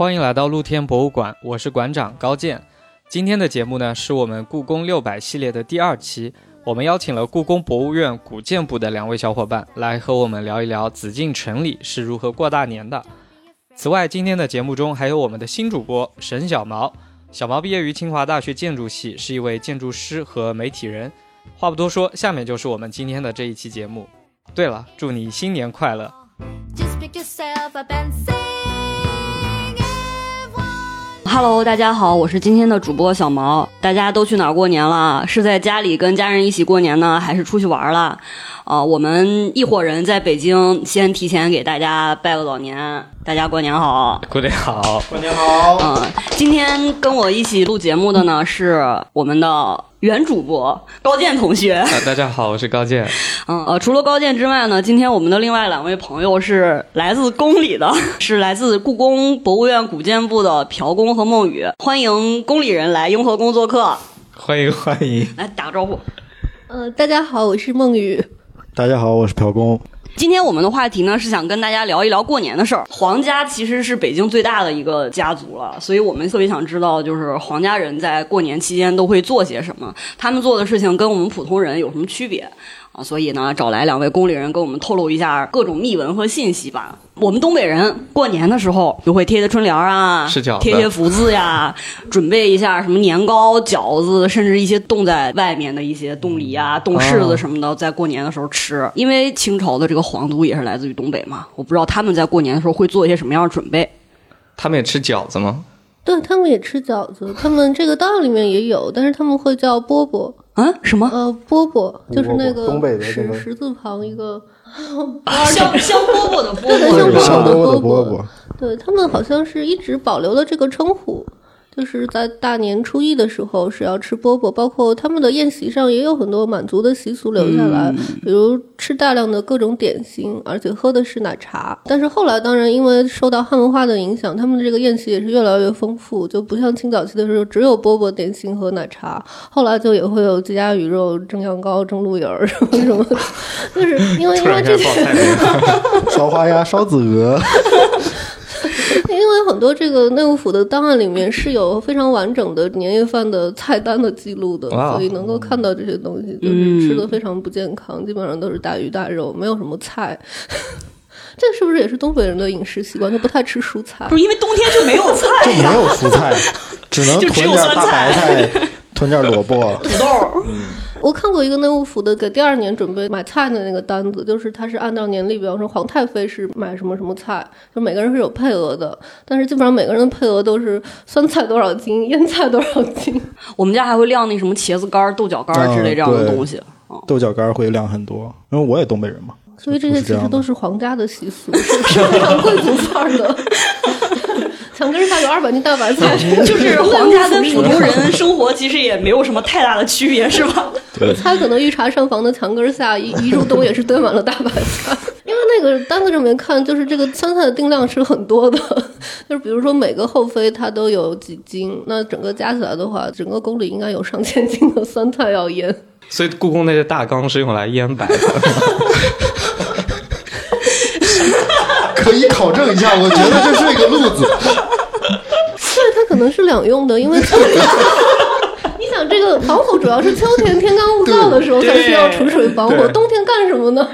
欢迎来到露天博物馆，我是馆长高健。今天的节目呢，是我们故宫六百系列的第二期。我们邀请了故宫博物院古建部的两位小伙伴来和我们聊一聊紫禁城里是如何过大年的。此外，今天的节目中还有我们的新主播沈小毛。小毛毕业于清华大学建筑系，是一位建筑师和媒体人。话不多说，下面就是我们今天的这一期节目。对了，祝你新年快乐！Just Hello，大家好，我是今天的主播小毛。大家都去哪儿过年了？是在家里跟家人一起过年呢，还是出去玩了？啊、我们一伙人在北京，先提前给大家拜个早年，大家过年好。过年好，过年好，嗯，今天跟我一起录节目的呢是我们的原主播高健同学。啊，大家好，我是高健。嗯 呃，除了高健之外呢，今天我们的另外两位朋友是来自宫里的，是来自故宫博物院古建部的朴公和孟雨，欢迎宫里人来雍和宫做客，欢迎欢迎，来打个招呼。呃，大家好，我是孟雨。大家好，我是朴工。今天我们的话题呢是想跟大家聊一聊过年的事儿。皇家其实是北京最大的一个家族了，所以我们特别想知道，就是皇家人在过年期间都会做些什么，他们做的事情跟我们普通人有什么区别啊？所以呢，找来两位宫里人跟我们透露一下各种秘闻和信息吧。我们东北人过年的时候就会贴贴春联儿啊，贴贴福字呀，准备一下什么年糕、饺子，甚至一些冻在外面的一些冻梨啊、冻柿子什么的，在过年的时候吃。因为清朝的这个皇族也是来自于东北嘛，我不知道他们在过年的时候会做一些什么样的准备。他们也吃饺子吗？对他们也吃饺子，他们这个道里面也有，但是他们会叫饽饽。啊，什么？呃，饽饽就是那个东北的那个十十字旁一个，香香饽饽的饽对饽香饽饽的饽饽，对他们好像是一直保留了这个称呼。就是在大年初一的时候是要吃饽饽，包括他们的宴席上也有很多满族的习俗留下来，比如吃大量的各种点心，而且喝的是奶茶。但是后来当然因为受到汉文化的影响，他们的这个宴席也是越来越丰富，就不像清早期的时候只有饽饽、点心和奶茶，后来就也会有鸡鸭鱼肉、蒸羊羔、蒸鹿眼儿 什么什么，就是因为因为这些。烧花鸭、烧子鹅，因为很多这个内务府的档案里面是有非常完整的年夜饭的菜单的记录的，哇所以能够看到这些东西，就是吃的非常不健康，基本上都是大鱼大肉，没有什么菜。这是不是也是东北人的饮食习惯？就不太吃蔬菜不。是因为冬天就没有菜就没有蔬菜，只能 囤点大白菜，囤点萝卜。土豆。我看过一个内务府的给第二年准备买菜的那个单子，就是他是按照年历，比方说皇太妃是买什么什么菜，就每个人是有配额的，但是基本上每个人的配额都是酸菜多少斤，腌菜多少斤。我们家还会晾那什么茄子干、豆角干之类这样的东西。豆角干会晾很多，因为我也东北人嘛。所以这些其实都是皇家的习俗，是非常贵族范儿的。墙根下有二百斤大白菜，就是皇家跟普通人生活其实也没有什么太大的区别，是吧？对，他可能御茶上房的墙根下一一入冬也是堆满了大白菜，因为那个单子上面看，就是这个酸菜的定量是很多的，就是比如说每个后妃她都有几斤，那整个加起来的话，整个宫里应该有上千斤的 酸菜要腌。所以故宫那些大缸是用来腌白的。可以考证一下，我觉得这是一个路子。对，它可能是两用的，因为秋天。你想，这个防火主要是秋天天干物燥的时候才需要储水防火，对冬天干什么呢？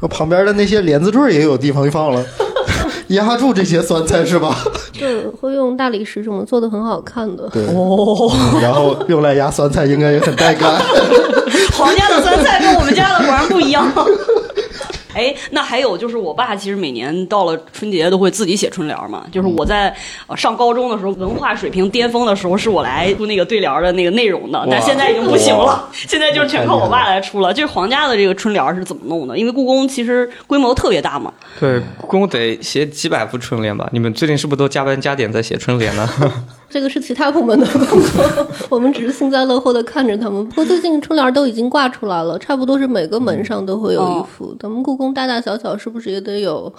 我旁边的那些莲子坠儿也有地方放了，压住这些酸菜是吧？对，会用大理石什么做的很好看的。对，嗯然后用来压酸菜应该也很带感。皇家的酸菜跟我们家的果然不一样。哎，那还有就是，我爸其实每年到了春节都会自己写春联儿嘛。就是我在呃上高中的时候，文化水平巅峰的时候，是我来出那个对联儿的那个内容的，但现在已经不行了，现在就是全靠我爸来出了。就是皇家的这个春联儿是怎么弄的？因为故宫其实规模特别大嘛。对，故宫得写几百幅春联吧？你们最近是不是都加班加点在写春联呢？这个是其他部门的工作，我们只是幸灾乐祸的看着他们。不过最近春联都已经挂出来了，差不多是每个门上都会有一幅。咱们故宫大大小小是不是也得有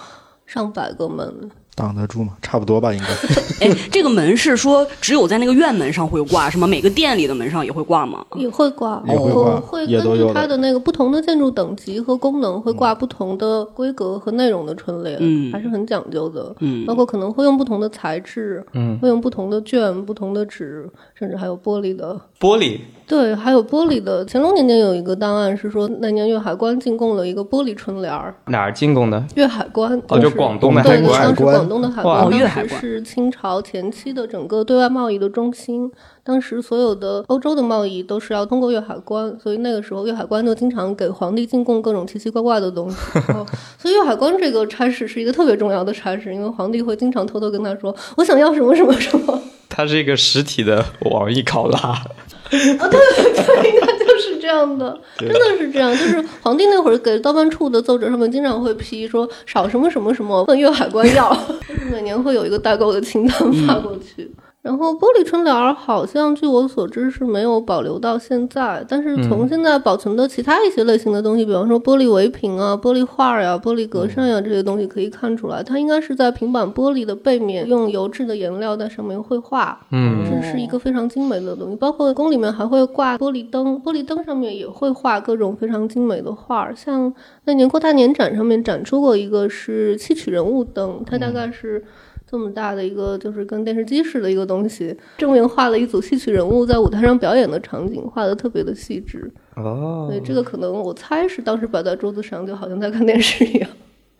上百个门？挡得住吗？差不多吧，应该。哎，这个门是说只有在那个院门上会挂，是吗？每个店里的门上也会挂吗？也会挂，也会挂会根据它的那个不同的建筑等级和功能，会挂不同的规格和内容的春联，嗯还是很讲究的。嗯包括可能会用不同的材质，嗯，会用不同的卷、不同的纸，甚至还有玻璃的。玻璃对，还有玻璃的。乾隆年间有一个档案是说，那年粤海关进贡了一个玻璃春联儿。哪儿进贡的？粤海关哦，就是广东的对对，海关当时广东的海关海关时是清朝前期的整个对外贸易的中心。当时所有的欧洲的贸易都是要通过粤海关，所以那个时候粤海关就经常给皇帝进贡各种奇奇怪怪的东西。所以粤海关这个差事是一个特别重要的差事，因为皇帝会经常偷偷跟他说：“我想要什么什么什么。”它是一个实体的网易考拉。对对，应该就是这样的，真的是这样。就是皇帝那会儿给盗办处的奏折上面经常会批说少什么什么什么，问粤海关要，就是每年会有一个代购的清单发过去。然后玻璃春联儿好像据我所知是没有保留到现在，但是从现在保存的其他一些类型的东西，比方说玻璃围屏啊、玻璃画呀、玻璃格扇呀这些东西可以看出来，它应该是在平板玻璃的背面用油质的颜料在上面绘画，嗯这是一个非常精美的东西。包括宫里面还会挂玻璃灯，玻璃灯上面也会画各种非常精美的画儿。像那年过大年展上面展出过一个是戏曲人物灯，它大概是。这么大的一个，就是跟电视机似的一个东西，正面画了一组戏曲人物在舞台上表演的场景，画的特别的细致。哦对，这个可能我猜是当时摆在桌子上，就好像在看电视一样。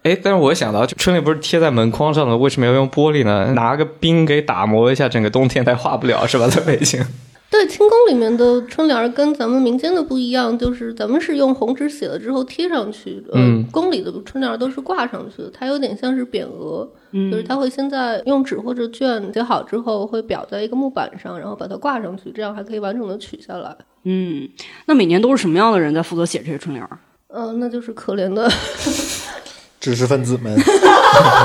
哎，但是我想到，春联不是贴在门框上的，为什么要用玻璃呢？拿个冰给打磨一下，整个冬天才化不了是吧？在北京。对，清宫里面的春联儿跟咱们民间的不一样，就是咱们是用红纸写了之后贴上去，呃，嗯宫里的春联儿都是挂上去的，它有点像是匾额，就是它会先在用纸或者卷写好之后，会裱在一个木板上，然后把它挂上去，这样还可以完整的取下来。嗯，那每年都是什么样的人在负责写这些春联儿？嗯、那就是可怜的，知识分子们，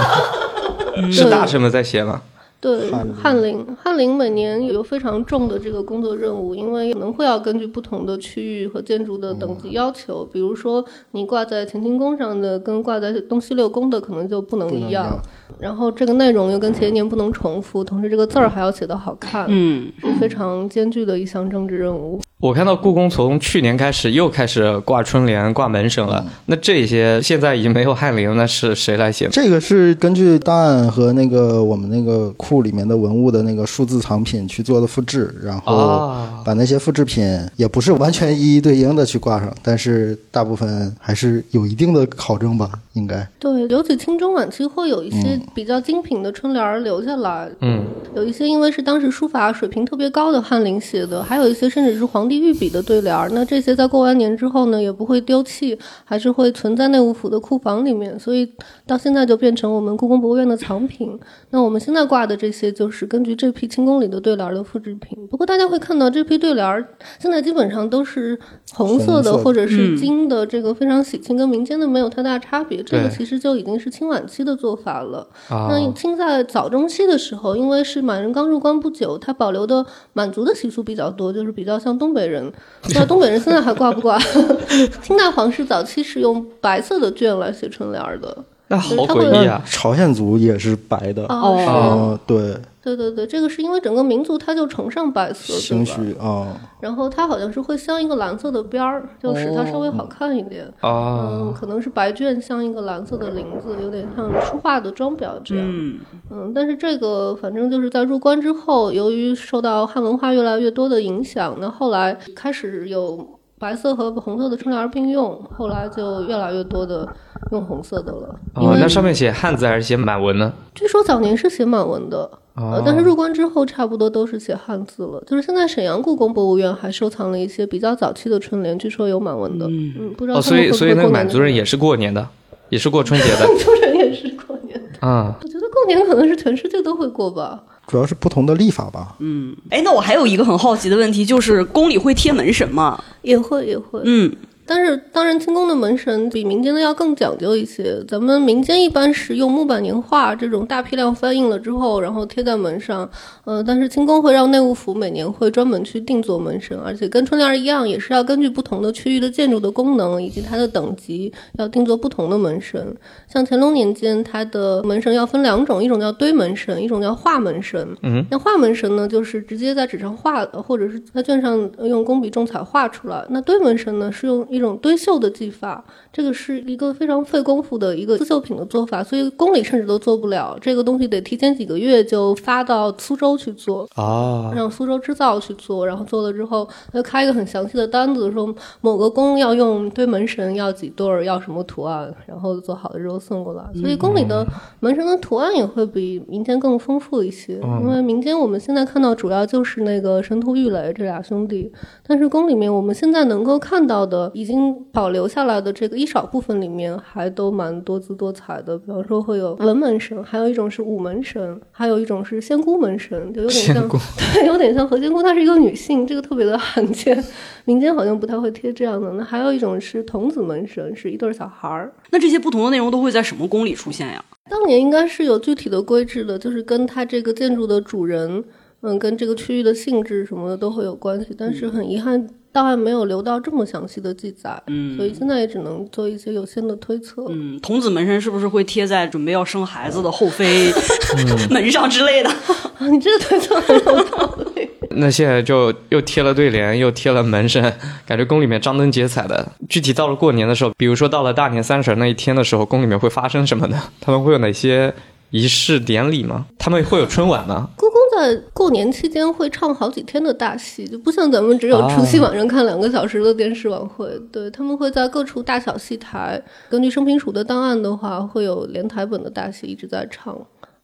是大臣们在写吗？对翰林。翰林，每年有非常重的这个工作任务，因为可能会要根据不同的区域和建筑的等级要求，比如说你挂在乾清宫上的跟挂在东西六宫的可能就不能一样，然后这个内容又跟前一年不能重复，同时这个字儿还要写得好看，嗯，是非常艰巨的一项政治任务。我看到故宫从去年开始又开始挂春联、挂门神了。那这些现在已经没有翰林了，那是谁来写呢？这个是根据档案和那个我们那个库里面的文物的那个数字藏品去做的复制，然后啊，把那些复制品也不是完全一一对应的去挂上，但是大部分还是有一定的考证吧，应该。对，尤其清中晚期会有一些比较精品的春联儿留下来，嗯，有一些因为是当时书法水平特别高的翰林写的，还有一些甚至是皇帝御笔的对联儿。那这些在过完年之后呢，也不会丢弃，还是会存在内务府的库房里面，所以到现在就变成我们故宫博物院的藏品。那我们现在挂的这些，就是根据这批清宫里的对联儿的复制品。不过大家会看到这批对联儿现在基本上都是红色的或者是嗯金的，这个非常喜庆，跟民间的没有太大差别。这个其实就已经是清晚期的做法了。啊，那清在早中期的时候，因为是满人刚入关不久，他保留的满族的习俗比较多，就是比较像东北人。不知道东北人现在还挂不挂？清代皇室早期是用白色的绢来写春联儿的。那好他会诡异啊！朝鲜族也是白的，哦，对，对对对，这个是因为整个民族它就崇尚白色，兴对吧？许啊，然后它好像是会镶一个蓝色的边儿，就使它稍微好看一点。啊嗯，，可能是白卷镶一个蓝色的林子，有点像书画的装裱这样。嗯，嗯，但是这个反正就是在入关之后，由于受到汉文化越来越多的影响，那后来开始有白色和红色的春联儿并用，后来就越来越多的用红色的了。因哦，为那上面写汉字还是写满文呢？据说早年是写满文的，哦呃，但是入关之后差不多都是写汉字了。就是现在沈阳故宫博物院还收藏了一些比较早期的春联，据说有满文的。嗯，不知道哦，所以所以那个满族人也是过年的，也是过春节的 满族人也是过年的。啊。我觉得过年可能是全世界都会过吧。主要是不同的立法吧。嗯哎，那我还有一个很好奇的问题，就是宫里会贴门神吗？也会也会，嗯，但是当然，清宫的门神比民间的要更讲究一些。咱们民间一般是用木板年画这种大批量翻印了之后，然后贴在门上。呃，但是清宫会让内务府每年会专门去定做门神，而且跟春联一样，也是要根据不同的区域的建筑的功能以及它的等级，要定做不同的门神。像乾隆年间，它的门神要分两种，一种叫堆门神，一种叫画门神。嗯，那画门神呢，就是直接在纸上画，或者是在卷上用工笔重彩画出来。那堆门神呢，是用一种堆绣的技法，这个是一个非常费功夫的一个刺绣品的做法，所以宫里甚至都做不了。这个东西得提前几个月就发到苏州去做。啊，让苏州织造去做，然后做了之后，他就开一个很详细的单子，说某个宫要用堆门神，要几对儿，要什么图案，然后做好了之后送过来。所以宫里的门神的图案也会比民间更丰富一些，因为民间我们现在看到主要就是那个神荼玉垒这俩兄弟，但是宫里面我们现在能够看到的已经保留下来的这个一少部分里面，还都蛮多姿多彩的。比方说会有文门神，还有一种是武门神，还有一种是仙姑门神，就有点像 对，有点像何仙姑，她是一个女性，这个特别的罕见，民间好像不太会贴这样的。那还有一种是童子门神，是一对小孩儿。那这些不同的内容都会在什么宫里出现呀？当年应该是有具体的规制的，就是跟他这个建筑的主人，嗯，跟这个区域的性质什么的都会有关系。但是很遗憾，档案没有留到这么详细的记载，嗯所以现在也只能做一些有限的推测。嗯，童子门神是不是会贴在准备要生孩子的后妃 门上之类的？啊，你这个推测很有道理。那现在就又贴了对联，又贴了门神，感觉宫里面张灯结彩的。具体到了过年的时候，比如说到了大年三十那一天的时候，宫里面会发生什么呢？他们会有哪些仪式典礼吗？他们会有春晚吗？故宫在过年期间会唱好几天的大戏，就不像咱们只有除夕晚上看两个小时的电视晚会。对他们会在各处大小戏台，根据生平署的档案的话，会有连台本的大戏一直在唱。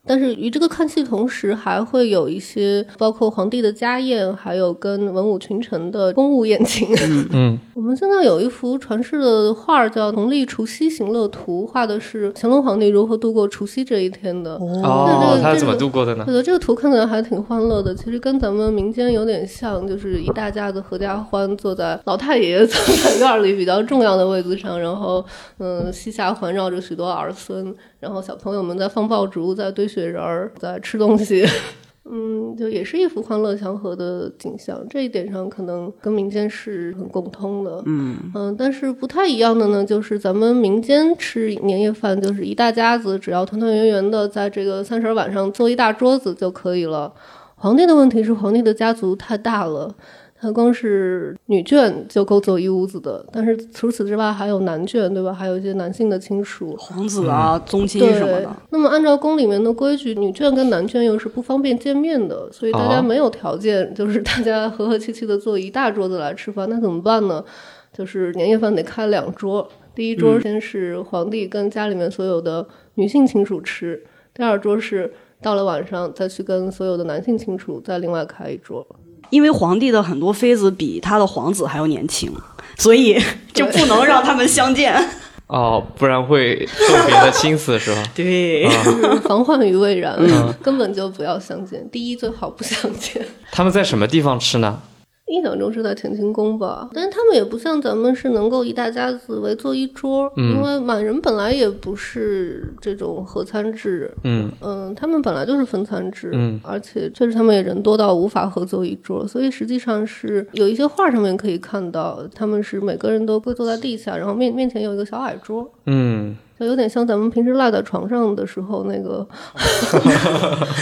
但是与这个看戏同时，还会有一些包括皇帝的家宴，还有跟文武群臣的公务宴请。嗯，我们现在有一幅传世的画儿叫《农历除夕行乐图》，画的是乾隆皇帝如何度过除夕这一天的。哦，他是怎么度过的呢？对的，这个图看起来还挺欢乐的，其实跟咱们民间有点像，就是一大家子合家欢坐在老太爷坐在院儿里比较重要的位子上，然后嗯，膝下环绕着许多儿孙，然后小朋友们在放爆竹，在堆雪人儿，在吃东西。嗯，就也是一幅欢乐祥和的景象，这一点上可能跟民间是很共通的。嗯嗯，但是不太一样的呢，就是咱们民间吃年夜饭，就是一大家子，只要团团圆圆的在这个三十儿晚上坐一大桌子就可以了。皇帝的问题是，皇帝的家族太大了，他光是女眷就够走一屋子的，但是除此之外还有男眷，对吧？还有一些男性的亲属。皇子啊、宗亲对什么的。，那么按照宫里面的规矩，女眷跟男眷又是不方便见面的，所以大家哦没有条件，就是大家和和气气的坐一大桌子来吃饭，那怎么办呢？就是年夜饭得开两桌，第一桌先是皇帝跟家里面所有的女性亲属吃，第二桌是到了晚上再去跟所有的男性亲属再另外开一桌。因为皇帝的很多妃子比他的皇子还要年轻，所以 就不能让他们相见。哦，不然会受别的心思是吧？对，就是防患于未然，嗯根本就不要相见。第一，最好不相见。他们在什么地方吃呢？印象中是在乾清宫吧，但是他们也不像咱们是能够一大家子围坐一桌，嗯因为满人本来也不是这种合餐制，嗯。嗯，他们本来就是分餐制，嗯。而且确实他们也人多到无法合坐一桌，所以实际上是有一些画上面可以看到，他们是每个人都跪坐在地下，然后面面前有一个小矮桌，嗯，就有点像咱们平时赖在床上的时候那个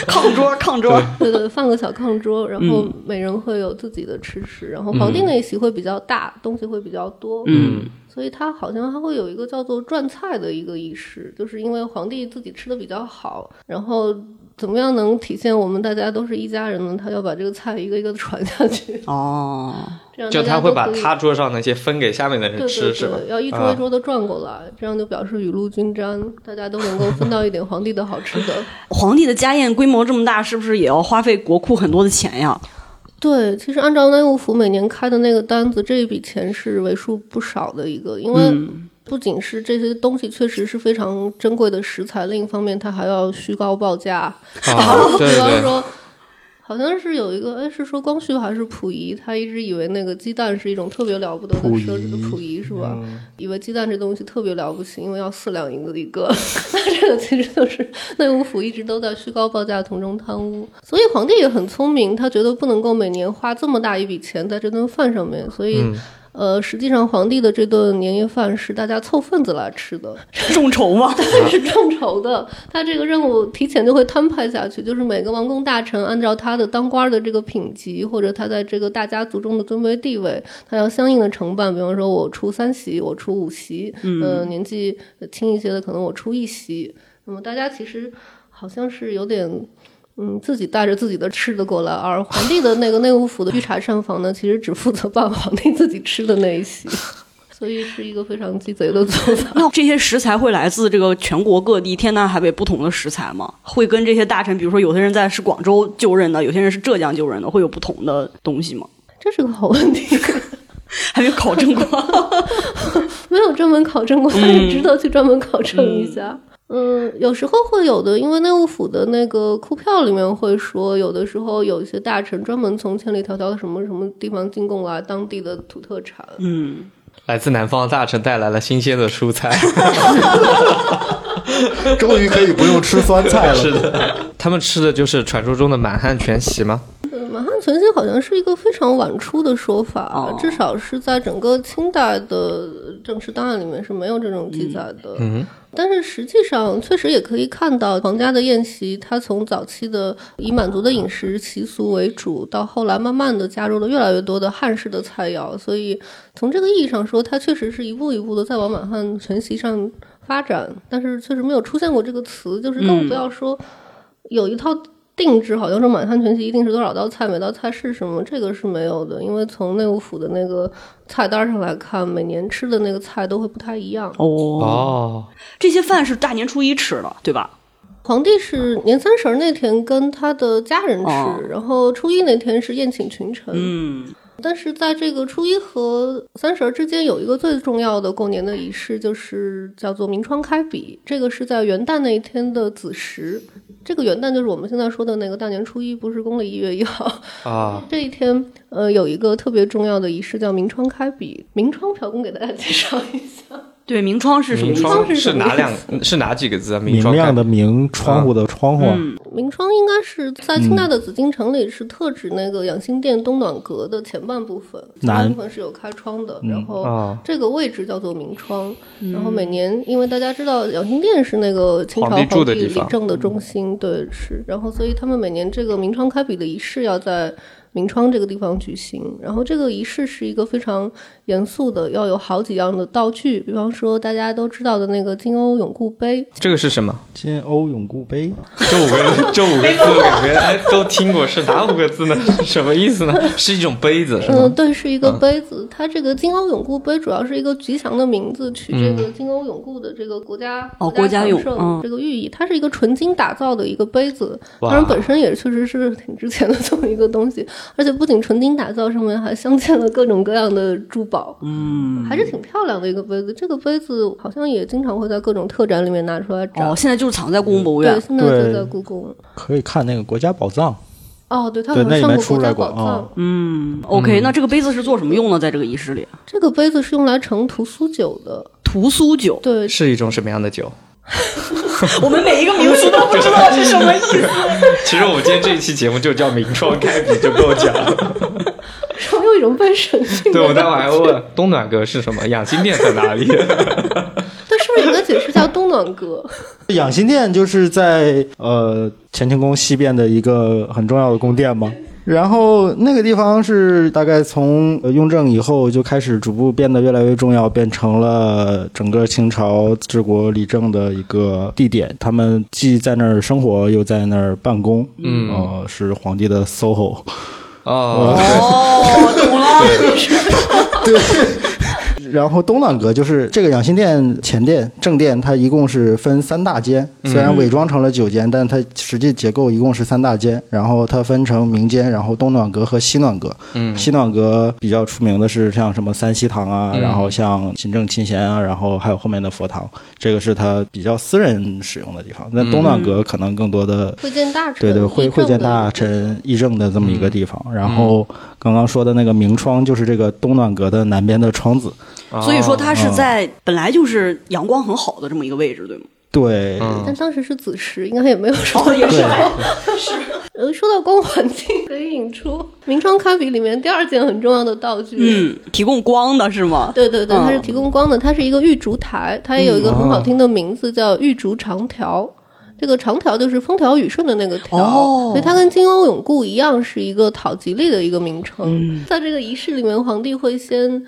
炕桌，炕桌。对对，放个小炕桌，然后嗯。每人会有自己的吃食，然后皇帝那一席会比较大，东西会比较多，嗯，所以他好像还会有一个叫做转菜的一个仪式，就是因为皇帝自己吃的比较好，然后怎么样能体现我们大家都是一家人呢？他要把这个菜一个一个的传下去，哦，这样就他会把他桌上那些分给下面的人对吃，对是吧？要一桌一桌的转过来，这样就表示雨露均沾，大家都能够分到一点皇帝的好吃的。皇帝的家宴规模这么大，是不是也要花费国库很多的钱呀？对，其实按照内务府每年开的那个单子，这一笔钱是为数不少的一个，因为嗯不仅是这些东西确实是非常珍贵的食材，另一方面它还要虚高报价。比方说，好像是有一个，哎，是说光绪还是溥仪？他一直以为那个鸡蛋是一种特别了不得的奢侈的溥仪是吧？嗯以为鸡蛋这东西特别了不起，因为要四两银子一个。那这个其实就是内务府一直都在虚高报价，从中贪污。所以皇帝也很聪明，他觉得不能够每年花这么大一笔钱在这顿饭上面，所以。嗯呃，实际上皇帝的这顿年夜饭是大家凑份子来吃的，众筹吗？是众筹的。他这个任务提前就会摊派下去，就是每个王公大臣按照他的当官的这个品级，或者他在这个大家族中的尊卑地位，他要相应的承办。比方说，我出三席，我出五席，嗯、呃，年纪轻一些的可能我出一席。那么大家其实好像是有点。嗯，自己带着自己的吃的过来，而皇帝的那个内务府的御茶膳房呢，其实只负责办皇帝自己吃的那一席，所以是一个非常鸡贼的做法。那这些食材会来自这个全国各地天南海北不同的食材吗？会跟这些大臣，比如说有些人在是广州就任的，有些人是浙江就任的，会有不同的东西吗？这是个好问题。还没有考证过。没有专门考证过，但是值得去专门考证一下。嗯，有时候会有的，因为内务府的那个库票里面会说，有的时候有一些大臣专门从千里迢迢的什么什么地方进贡啊当地的土特产。嗯，来自南方的大臣带来了新鲜的蔬菜，终于可以不用吃酸菜了。是的，他们吃的就是传说中的满汉全席吗？呃满汉全席好像是一个非常晚出的说法，哦至少是在整个清代的正式档案里面是没有这种记载的。嗯，但是实际上，确实也可以看到皇家的宴席，它从早期的以满族的饮食习俗为主，到后来慢慢的加入了越来越多的汉式的菜肴，所以从这个意义上说，它确实是一步一步的在往满汉全席上发展。但是确实没有出现过这个词，就是更不要说有一套。定制好像说满汉全席一定是多少道菜，每道菜是什么，这个是没有的，因为从内务府的那个菜单上来看，每年吃的那个菜都会不太一样。哦，哦，这些饭是大年初一吃的，对吧？皇帝是年三十那天跟他的家人吃，哦然后初一那天是宴请群臣。嗯，但是在这个初一和三十儿之间有一个最重要的过年的仪式，就是叫做明窗开笔。这个是在元旦那一天的子时，这个元旦就是我们现在说的那个大年初一，不是公历一月一号。啊，这一天，呃，有一个特别重要的仪式叫明窗开笔。明窗，朴公给大家介绍一下。对，明窗是什么意思？明窗是哪两 是哪几个字啊？明窗亮的明，窗户的窗户。嗯，明窗应该是在清代的紫禁城里是特指那个养心殿东暖阁的前半部分，前半部分是有开窗的，然后哦这个位置叫做明窗。然后每年，因为大家知道养心殿是那个清朝皇帝理政的中心，对是，然后所以他们每年这个明窗开笔的仪式要在。明窗这个地方举行，然后这个仪式是一个非常严肃的，要有好几样的道具，比方说大家都知道的那个金瓯永固杯，这个是什么？金瓯永固杯，这五个这五个字我感觉哎都听过，是哪五个字呢？什么意思呢？是一种杯子是嗯，对，是一个杯子。它这个金瓯永固杯主要是一个吉祥的名字，取这个金瓯永固的这个国家哦国家永强盛嗯这个寓意。它是一个纯金打造的一个杯子，哇当然本身也确实是挺值钱的这么一个东西，而且不仅纯金打造，上面还镶嵌了各种各样的珠宝，嗯，还是挺漂亮的一个杯子。这个杯子好像也经常会在各种特展里面拿出来展。哦，现在就是藏在故宫博物院对，现在就在故宫。可以看那个国家宝藏。哦，对，它好像上过国家宝藏。嗯，OK，那这个杯子是做什么用的？在这个仪式里，这个杯子是用来盛屠苏酒的。屠苏酒，对，是一种什么样的酒？我们每一个名词都不知道是什么意思。其实我们今天这一期节目就叫明窗开笔就够讲了。总有一种被审讯的对，我待会儿还会问东暖阁是什么，养心殿在哪里？对，是不是有个解释叫东暖阁？养心殿就是在呃乾清宫西边的一个很重要的宫殿嘛。然后那个地方是大概从呃雍正以后就开始逐步变得越来越重要，变成了整个清朝治国理政的一个地点。他们既在那儿生活，又在那儿办公。嗯呃，是皇帝的 SOHO。哦，哦，懂了。然后东暖阁就是这个养心殿前殿正殿，它一共是分三大间，虽然伪装成了九间，但它实际结构一共是三大间。然后它分成明间，然后东暖阁和西暖阁。嗯西暖阁比较出名的是像什么三希堂啊，嗯然后像勤政勤贤啊，然后还有后面的佛堂，这个是它比较私人使用的地方。那东暖阁可能更多的会见大臣，对对，会会见大臣议政的这么一个地方。然后刚刚说的那个明窗，就是这个东暖阁的南边的窗子。所以说它是哦在本来就是阳光很好的这么一个位置，对吗？对，嗯但当时是子时，应该也没有什么。也是 呃，说到光环境，可以引出明窗咖啡里面第二件很重要的道具。嗯，提供光的是吗？对对对，嗯它是提供光的，它是一个玉烛台，它也有一个很好听的名字叫玉烛长条。这个长条就是风调雨顺的那个条，哦所以它跟金瓯永固一样，是一个讨吉利的一个名称。嗯在这个仪式里面，皇帝会先。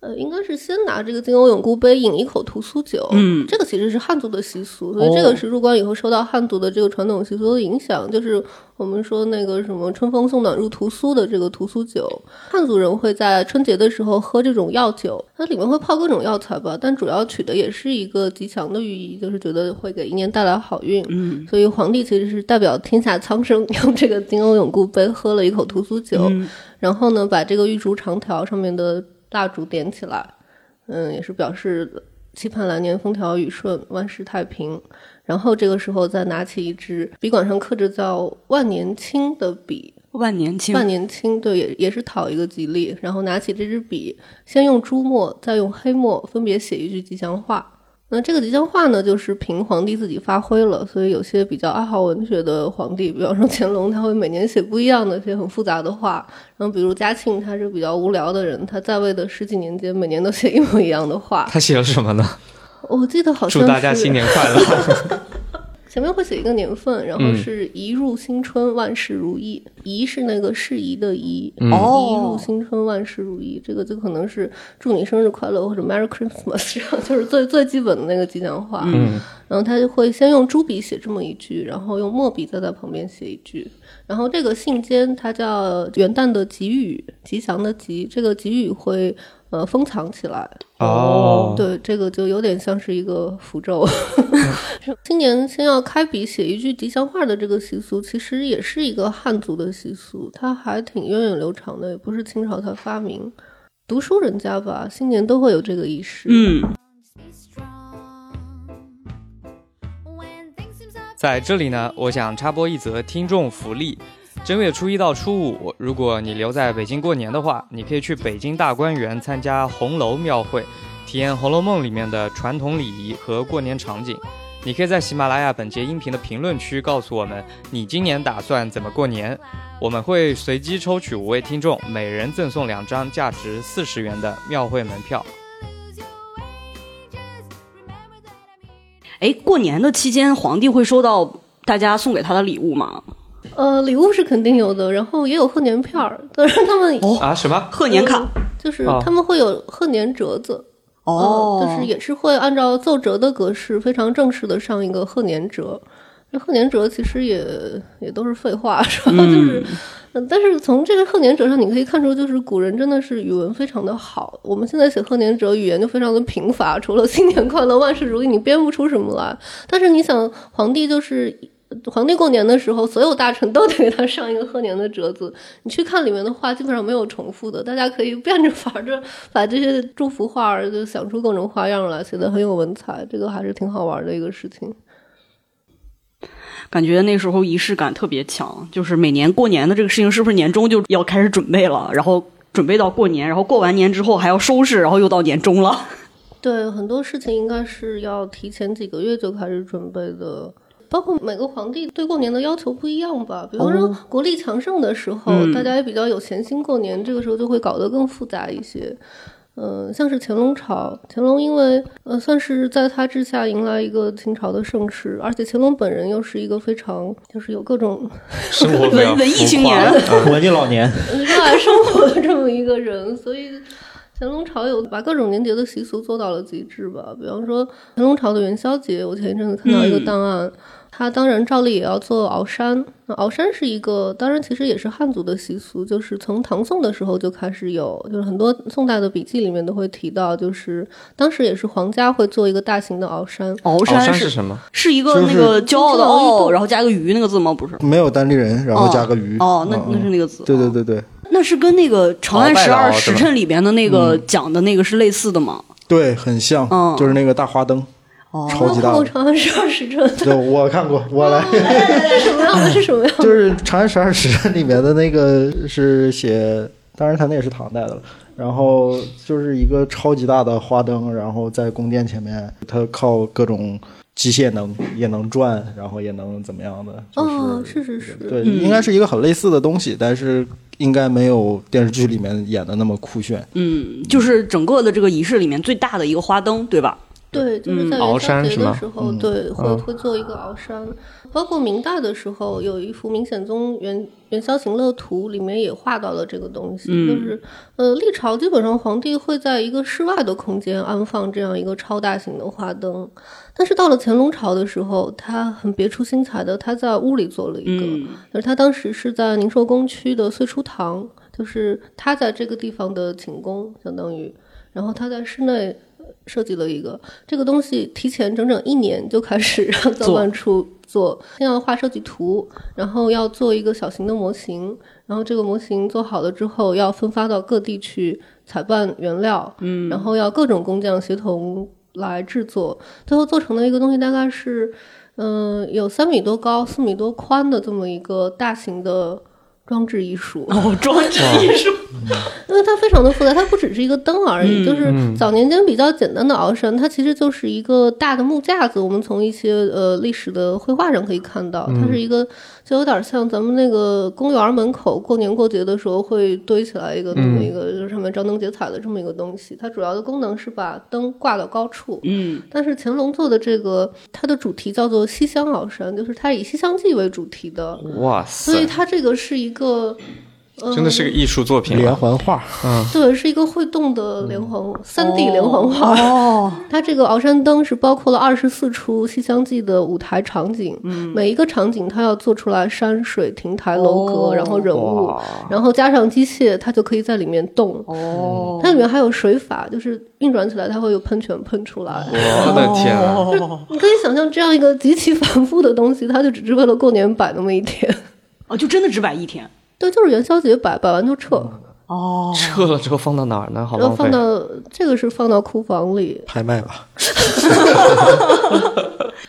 呃，应该是先拿这个金瓯永固杯饮一口屠苏酒，嗯。这个其实是汉族的习俗，所以这个是入关以后受到汉族的这个传统习俗的影响，就是我们说那个什么春风送暖入屠苏的这个屠苏酒，汉族人会在春节的时候喝这种药酒，它里面会泡各种药材吧，但主要取的也是一个吉祥的寓意，就是觉得会给一年带来好运。嗯。所以皇帝其实是代表天下苍生，用这个金瓯永固杯喝了一口屠苏酒，嗯。然后呢，把这个玉竹长条上面的蜡烛点起来，嗯，也是表示期盼来年风调雨顺、万事太平。然后这个时候再拿起一支笔管上刻着叫“万年青”的笔，万年青，万年青，对，也也是讨一个吉利。然后拿起这支笔，先用朱墨，再用黑墨，分别写一句吉祥话。那这个吉祥话呢，就是凭皇帝自己发挥了，所以有些比较爱好文学的皇帝，比方说乾隆，他会每年写不一样的一些很复杂的话。然后比如嘉庆，他是比较无聊的人，他在位的十几年间，每年都写一模一样的话。他写了什么呢？我记得好像祝大家新年快乐。前面会写一个年份，然后嗯是一入新春，万事如意。宜是那个适宜的宜，嗯一入新春，万事如意。这个就可能是祝你生日快乐或者 Merry Christmas，这样就是最最基本的那个吉祥话。嗯然后他就会先用朱笔写这么一句，然后用墨笔再在旁边写一句。然后这个信笺它叫元旦的吉语，吉祥的吉，这个吉语会呃封藏起来。哦，对，这个就有点像是一个符咒。新年先要开笔写一句吉祥话的这个习俗，其实也是一个汉族的习俗，它还挺源远流长的，也不是清朝才发明。读书人家吧，新年都会有这个仪式。嗯，strong. When things seem so 在这里呢，我想插播一则听众福利。正月初一到初五，如果你留在北京过年的话，你可以去北京大观园参加红楼庙会，体验《红楼梦》里面的传统礼仪和过年场景。你可以在喜马拉雅本节音频的评论区告诉我们你今年打算怎么过年，我们会随机抽取五位听众，每人赠送两张价值四十元的庙会门票。哎，过年的期间，皇帝会收到大家送给他的礼物吗？呃，礼物是肯定有的，然后也有贺年片儿，但是他们啊？什么？贺年卡嗯就是哦他们会有贺年折子。哦嗯就是也是会按照奏折的格式，非常正式的上一个贺年折。这贺年折其实也也都是废话，是吧？就是，嗯，但是从这个贺年折上，你可以看出，就是古人真的是语文非常的好。我们现在写贺年折，语言就非常的贫乏，除了新年快乐、万事如意，你编不出什么来。但是你想，皇帝就是。皇帝过年的时候，所有大臣都得给他上一个贺年的折子。你去看里面的话，基本上没有重复的，大家可以变着法儿着把这些祝福话儿就想出各种花样来，写的很有文采，这个还是挺好玩的一个事情。感觉那时候仪式感特别强，就是每年过年的这个事情，是不是年终就要开始准备了？然后准备到过年，然后过完年之后还要收拾，然后又到年终了。对，很多事情应该是要提前几个月就开始准备的。包括每个皇帝对过年的要求不一样吧，比方说哦。国力强盛的时候，嗯。大家也比较有闲心过年，这个时候就会搞得更复杂一些。嗯、像是乾隆朝，乾隆因为呃算是在他之下迎来一个清朝的盛世，而且乾隆本人又是一个非常就是有各种 生活文文艺青年。文艺老年，热爱生活的这么一个人，所以乾隆朝有把各种年节的习俗做到了极致吧，比方说乾隆朝的元宵节，我前一阵子看到一个档案，它当然照例也要做鳌山。那鳌山是一个，当然其实也是汉族的习俗，就是从唐宋的时候就开始有，就是很多宋代的笔记里面都会提到，就是当时也是皇家会做一个大型的鳌山。鳌鳌山山是什么？是一个那个骄傲的骄傲然后加个鱼那个字吗？不是。没有单立人，然后加个鱼。哦，那嗯那是那个字。对对对对那是跟那个《长安十二时辰》里边的那个讲的那个是类似的吗？对，很像嗯，就是那个大花灯，哦，超级大的。《长安十二时辰》对，我看过，我来。是什么样的？是什么样的？就是《长安十二时辰》里面的那个是写，当然他那也是唐代的了。然后就是一个超级大的花灯，然后在宫殿前面，它靠各种机械能也能转，然后也能怎么样的。就是、哦，是是是，对，应该是一个很类似的东西，但是应该没有电视剧里面演的那么酷炫。嗯，就是整个的这个仪式里面最大的一个花灯，对吧？对，就是在元宵节山的时候，嗯。对，会嗯。会做一个鳌山。包括明代的时候，有一幅明显宗元元宵行乐图，里面也画到了这个东西，嗯就是呃，历朝基本上皇帝会在一个室外的空间安放这样一个超大型的花灯，但是到了乾隆朝的时候，他很别出心裁的，他在屋里做了一个，嗯。就是他当时是在宁寿宫区的岁初堂，就是他在这个地方的寝宫，相当于，然后他在室内呃设计了一个这个东西，提前整整一年就开始 让造办处做，先要画设计图，然后要做一个小型的模型，然后这个模型做好了之后，要分发到各地去采办原料，嗯，然后要各种工匠协同来制作，最后做成的一个东西大概是。嗯，有三米多高、四米多宽的这么一个大型的装置艺术。哦，装置艺术。因为它非常的复杂，它不只是一个灯而已，嗯就是早年间比较简单的鳌山，它其实就是一个大的木架子。我们从一些呃历史的绘画上可以看到，它是一个就有点像咱们那个公园门口过年过节的时候会堆起来一个那么一个，就是上面张灯结彩的这么一个东西。它主要的功能是把灯挂到高处，嗯但是乾隆做的这个，它的主题叫做西厢鳌山，就是它以西厢记为主题的，哇塞，所以它这个是一个。呃真的是个艺术作品连。环画，嗯对，是一个会动的连环三 D 连环画。哦，它这个鳌山灯是包括了二十四出《西厢记》的舞台场景，每一个场景它要做出来山水、亭台楼阁，哦然后人物，然后加上机械，它就可以在里面动。哦，它里面还有水法，就是运转起来它会有喷泉喷出来。我的天啊！哦你可以想象这样一个极其繁复的东西，它就只是为了过年摆那么一天。哦，就真的只摆一天。对，就是元宵节摆，摆完就撤，哦，撤了之后放到哪儿呢？好然后放。到这个是放到库房里，拍卖吧。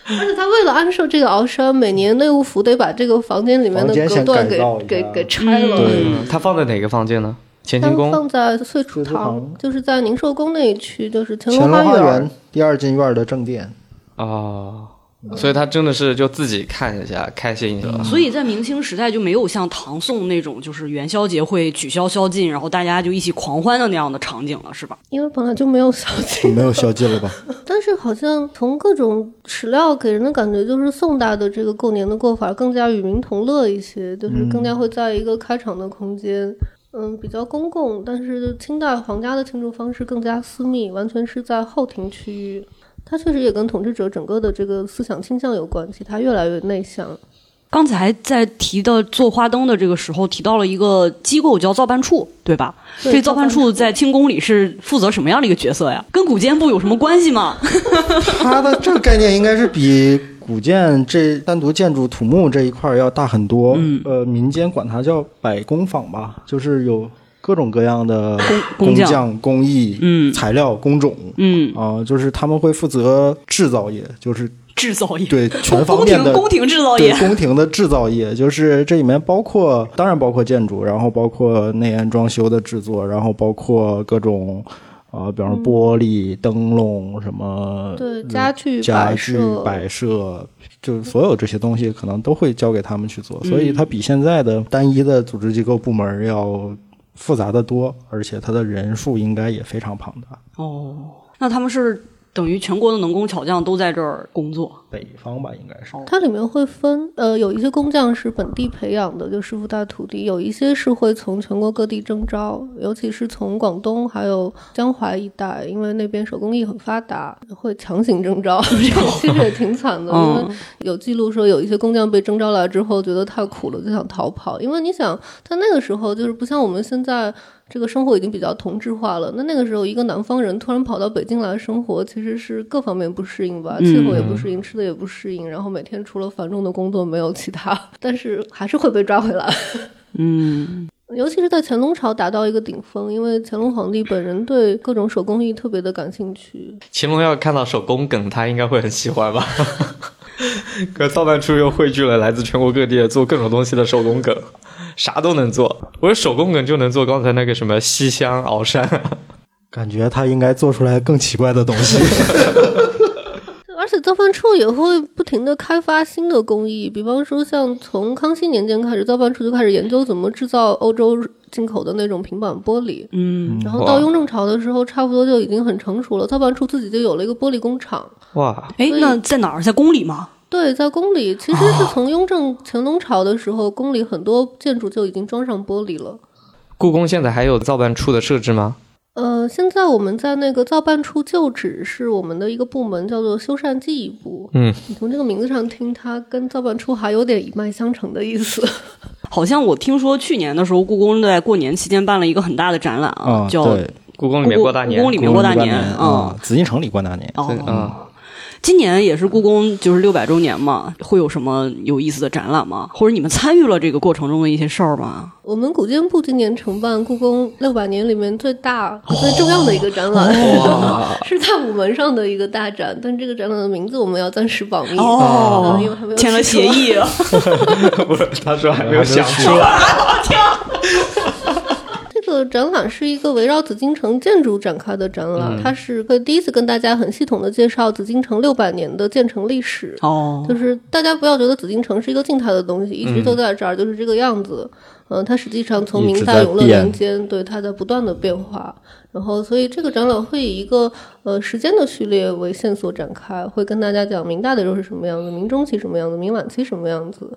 而且他为了安设这个鳌山，每年内务府得把这个房间里面的隔断给给给拆了。对嗯，它放在哪个房间呢？乾它清宫。放在岁初堂堂，就是在宁寿宫那一区，就是乾乾隆花园园。第二进院的正殿，哦，所以他真的是就自己看一下，开心一下。所以在明清时代就没有像唐宋那种就是元宵节会取消宵禁，然后大家就一起狂欢的那样的场景了，是吧？因为本来就没有宵禁，没有宵禁了吧？但是好像从各种史料给人的感觉，就是宋代的这个过年的过法更加与民同乐一些，就是更加会在一个开场的空间，嗯，比较公共。但是清代皇家的庆祝方式更加私密，完全是在后庭区域。它确实也跟统治者整个的这个思想倾向有关系，他越来越内向。刚才在提到做花灯的这个时候，提到了一个机构叫造办处，对吧？对这造办处处在清宫里是负责什么样的一个角色呀？跟古建部有什么关系吗？它的这个概念应该是比古建这单独建筑土木这一块儿要大很多。嗯呃，民间管它叫百工坊吧，就是有各种各样的工匠工匠、工艺、嗯。材料、工种嗯，啊、就是他们会负责制造业，就是制造业，对全方面的宫廷制造对业，宫廷的制造业，就是这里面包括，当然包括建筑，然后包括内安装修的制作，然后包括各种。啊、比方说玻璃、灯笼什么，对家具家具摆设就所有这些东西可能都会交给他们去做，所嗯。以它比现在的单一的组织机构部门要复杂的多，而且它的人数应该也非常庞大。哦，那他们是等于全国的能工巧匠都在这儿工作。北方吧，应该是。它里面会分，呃，有一些工匠是本地培养的，就师傅带徒弟；有一些是会从全国各地征招，尤其是从广东还有江淮一带，因为那边手工艺很发达，会强行征招，这个其实也挺惨的。因为有记录说，有一些工匠被征招来之后，觉得太苦了，就想逃跑。因为你想，他那个时候就是不像我们现在。这个生活已经比较同质化了。那那个时候，一个南方人突然跑到北京来生活，其实是各方面不适应吧，气候也不适应，吃的也不适应，然后每天除了繁重的工作没有其他，但是还是会被抓回来。嗯，尤其是在乾隆朝达到一个顶峰，因为乾隆皇帝本人对各种手工艺特别的感兴趣。乾隆要看到手工梗，他应该会很喜欢吧？可造办处又汇聚了来自全国各地做各种东西的手工梗，啥都能做。我说手工梗就能做刚才那个什么西乡鳌山，感觉他应该做出来更奇怪的东西。而且造办处也会不停的开发新的工艺，比方说像从康熙年间开始，造办处就开始研究怎么制造欧洲进口的那种平板玻璃。嗯，然后到雍正朝的时候，差不多就已经很成熟了，造办处自己就有了一个玻璃工厂。哇！哎那在哪儿？在宫里吗？对，在宫里，其实是从雍正、乾隆朝的时候，宫里很多建筑就已经装上玻璃了。故宫现在还有造办处的设置吗？呃，现在我们在那个造办处旧址是我们的一个部门，叫做修缮技艺部。嗯，你从这个名字上听，它跟造办处还有点一脉相承的意思。好像我听说去年的时候，故宫在过年期间办了一个很大的展览啊，啊，叫，故宫里面过大年故宫里面过大年啊啊。，紫禁城里过大年。哦，嗯，今年也是故宫就是六百周年嘛，会有什么有意思的展览吗？或者你们参与了这个过程中的一些事儿吗？我们古建部今年承办故宫六百年里面最大、最重要的一个展览，是在午门上的一个大展，但这个展览的名字我们要暂时保密，哦因为还没有签了协。议，不是，他说还没有想出来。这个展览是一个围绕紫禁城建筑展开的展览，它是会第一次跟大家很系统的介绍紫禁城六百年的建成历史。哦，就是大家不要觉得紫禁城是一个静态的东西，一直都在这儿，就是这个样子。嗯、它实际上从明代永乐年间，对它在不断的变化。然后，所以这个展览会以一个呃时间的序列为线索展开，会跟大家讲明代的时候是什么样子，明中期什么样子，明晚期什么样子，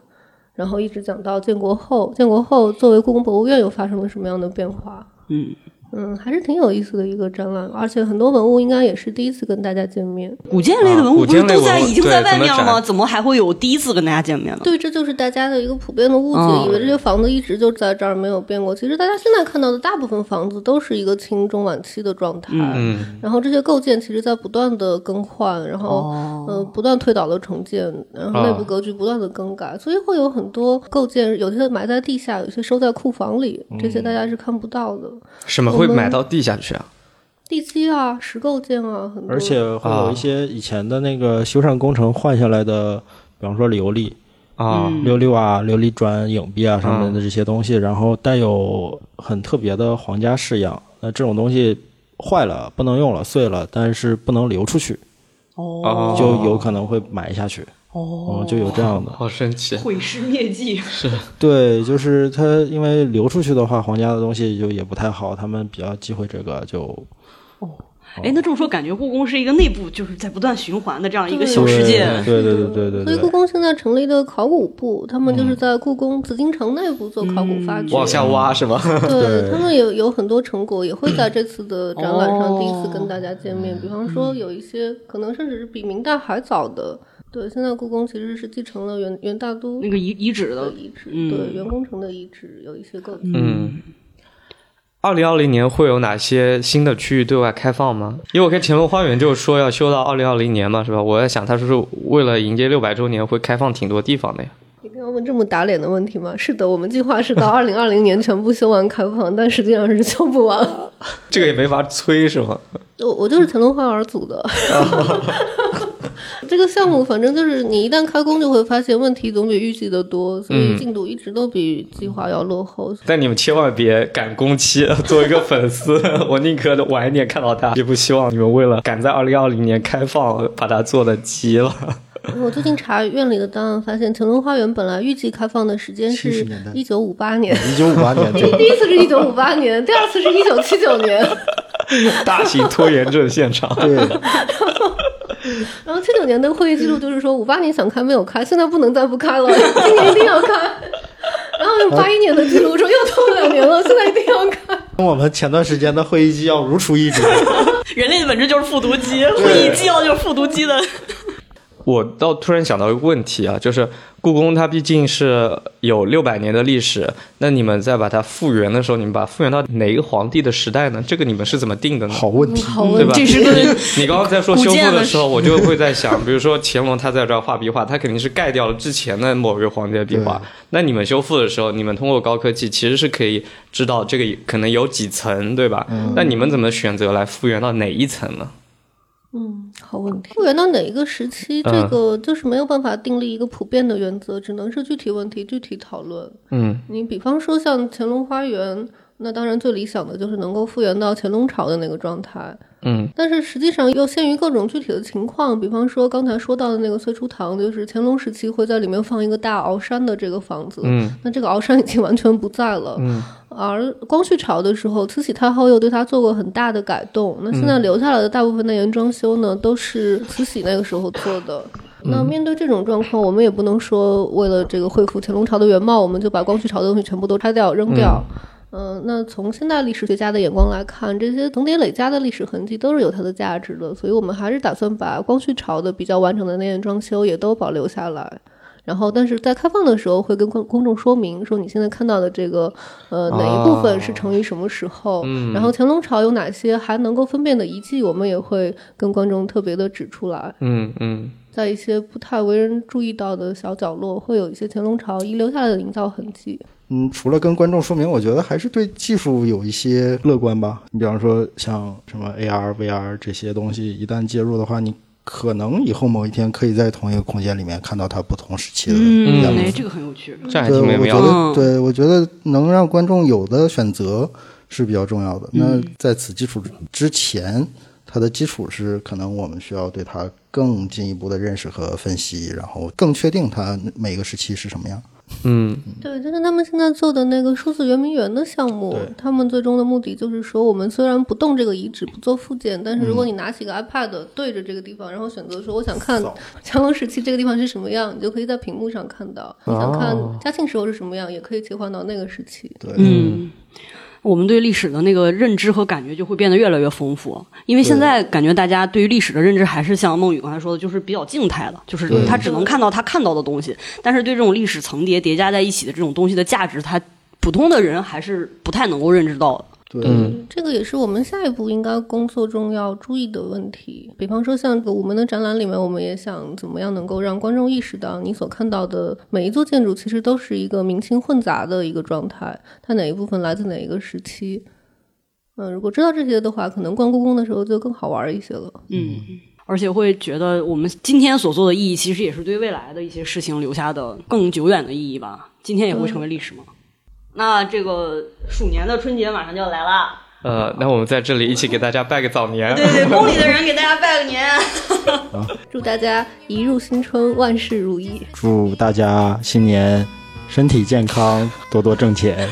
然后一直讲到建国后，建国后作为故宫博物院又发生了什么样的变化。嗯，嗯，还是挺有意思的一个展览，而且很多文物应该也是第一次跟大家见面。古建类的文物不是都在已经在外面了吗？怎么还会有第一次跟大家见面呢？对，这就是大家的一个普遍的误解，嗯以为这些房子一直就在这儿没有变过。其实大家现在看到的大部分房子都是一个清中晚期的状态，嗯，然后这些构件其实在不断的更换，然后、哦呃不断推倒了重建，然后内部啊格局不断的更改，所以会有很多构件，有些埋在地下，有些收在库房里，这些大家是看不到的。什么会埋到地下去啊？地基啊，石构件啊，很多。而且会有一些以前的那个修缮工程换下来的，比方说琉璃、啊，嗯琉璃瓦、琉璃砖、影壁啊上面的这些东西，然后带有很特别的皇家式样。那这种东西坏了不能用了，碎了，但是不能流出去，哦就有可能会埋下去。哦嗯，就有这样的。好神奇。毁尸灭迹是。对，就是它，因为流出去的话，皇家的东西就也不太好，他们比较忌讳这个，就哦哎，那这么说，感觉故宫是一个内部就是在不断循环的这样一个小世界。对对对对对所以故。宫现在成立的考古部，他们就是在故宫紫禁城内部做考古发掘。往下挖是吗？对 他们有有很多成果，也会在这次的展览上第一次跟大家见面。比方说，有一些可能甚至是比明代还早的。对，现在故宫其实是继承了元元大都那个遗遗址的，遗址，嗯对元工程的遗址有一些构件。嗯。二零二零年会有哪些新的区域对外开放吗？因为我看乾隆花园就是说要修到二零二零年嘛，是吧？我在想，他是不是为了迎接六百周年会开放挺多地方的呀？一定要问这么打脸的问题吗？是的，我们计划是到 二零二零年全部修完开放，但实际上是修不完。这个也没法催是吗？我我就是乾隆花园组的。这个项目反正就是你一旦开工，就会发现问题总比预计的多，所以嗯进度一直都比计划要落后。但你们千万别赶工期。作为一个粉丝，我宁可晚一点看到它，也不希望你们为了赶在二零二零年开放，把它做的急了。我最近查院里的档案，发现乾隆花园本来预计开放的时间是70年代一九五八年，一九五八年，对，第一次是一九五八年，第二次是一九七九年。大型拖延症现场。对，然后七九年的会议记录就是说，五八年想开没有开，现在不能再不开了，今年一定要开。然后八一年的记录说又拖了两年了，现在一定要开。跟我们前段时间的会议纪要如出一辙。人类的本质就是复读机，会议纪要就是复读机的。我倒突然想到一个问题啊，就是故宫它毕竟是有六百年的历史，那你们在把它复原的时候，你们把它复原到哪一个皇帝的时代呢？这个你们是怎么定的呢？好问题，好对吧？问题，这是个你你刚刚在说修复的的时候，我就会在想，比如说乾隆他在这儿画壁画，他肯定是盖掉了之前的某一个皇帝的壁画。那你们修复的时候，你们通过高科技其实是可以知道这个可能有几层，对吧？那你们怎么选择来复原到哪一层呢？嗯，好问题。复原到哪一个时期，嗯这个就是没有办法订立一个普遍的原则，只能是具体问题具体讨论。嗯你比方说像乾隆花园，那当然最理想的就是能够复原到乾隆朝的那个状态。嗯但是实际上又限于各种具体的情况，比方说刚才说到的那个翠初堂，就是乾隆时期会在里面放一个大鳌山的这个房子，嗯那这个鳌山已经完全不在了。嗯而光绪朝的时候，慈禧太后又对它做过很大的改动。那现在留下来的大部分内檐装修呢，都是慈禧那个时候做的。那面对这种状况，我们也不能说为了这个恢复乾隆朝的原貌，我们就把光绪朝的东西全部都拆掉扔掉。嗯、那从现代历史学家的眼光来看，这些层叠累加的历史痕迹都是有它的价值的，所以我们还是打算把光绪朝的比较完整的内院装修也都保留下来。然后，但是在开放的时候会跟公公众说明，说你现在看到的这个，呃，哪一部分是成于什么时候，嗯然后乾隆朝有哪些还能够分辨的遗迹，我们也会跟观众特别的指出来。嗯嗯在一些不太为人注意到的小角落，会有一些乾隆朝遗留下来的营造痕迹。嗯，除了跟观众说明，我觉得还是对技术有一些乐观吧。你比方说像什么 AR、VR 这些东西，一旦介入的话，你可能以后某一天可以在同一个空间里面看到它不同时期的嗯，样子。哎，这个很有趣。这还对，挺美妙的。我觉得，嗯对我觉得能让观众有的选择是比较重要的。那在此基础之前，它的基础是可能我们需要对它更进一步的认识和分析，然后更确定它每个时期是什么样。嗯。对，就是他们现在做的那个数字圆明园的项目，他们最终的目的就是说，我们虽然不动这个遗址，不做复建，但是如果你拿起个 iPad 对着这个地方，然后选择说我想看乾隆时期这个地方是什么样，你就可以在屏幕上看到；你想看嘉庆时候是什么样，也可以切换到那个时期。对，嗯，我们对历史的那个认知和感觉就会变得越来越丰富，因为现在感觉大家对于历史的认知还是像孟宇刚才说的，就是比较静态的，就是他只能看到他看到的东西，但是对这种历史层叠叠加在一起的这种东西的价值，他普通的人还是不太能够认知到的。对，嗯这个也是我们下一步应该工作中要注意的问题。比方说，像我们的展览里面，我们也想怎么样能够让观众意识到，你所看到的每一座建筑其实都是一个明清混杂的一个状态，它哪一部分来自哪一个时期。嗯，如果知道这些的话，可能逛故宫的时候就更好玩一些了。嗯，而且会觉得我们今天所做的意义，其实也是对未来的一些事情留下的更久远的意义吧。今天也会成为历史吗？那这个鼠年的春节马上就要来了，呃，那我们在这里一起给大家拜个早年。对对，宫里的人给大家拜个年。祝大家一入新春，万事如意。祝大家新年身体健康，多多挣钱。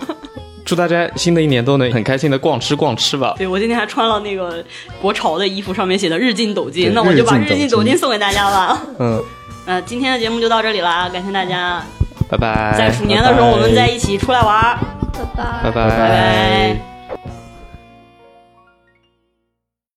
祝大家新的一年都能很开心的逛吃逛吃吧。对我今天还穿了那个国潮的衣服，上面写的“日进斗金”，那我就把“日日进斗金进斗金”送给大家吧。嗯，那今天的节目就到这里啦，感谢大家，拜拜。在鼠年的时候我们再一起出来玩儿，拜拜。拜拜。拜拜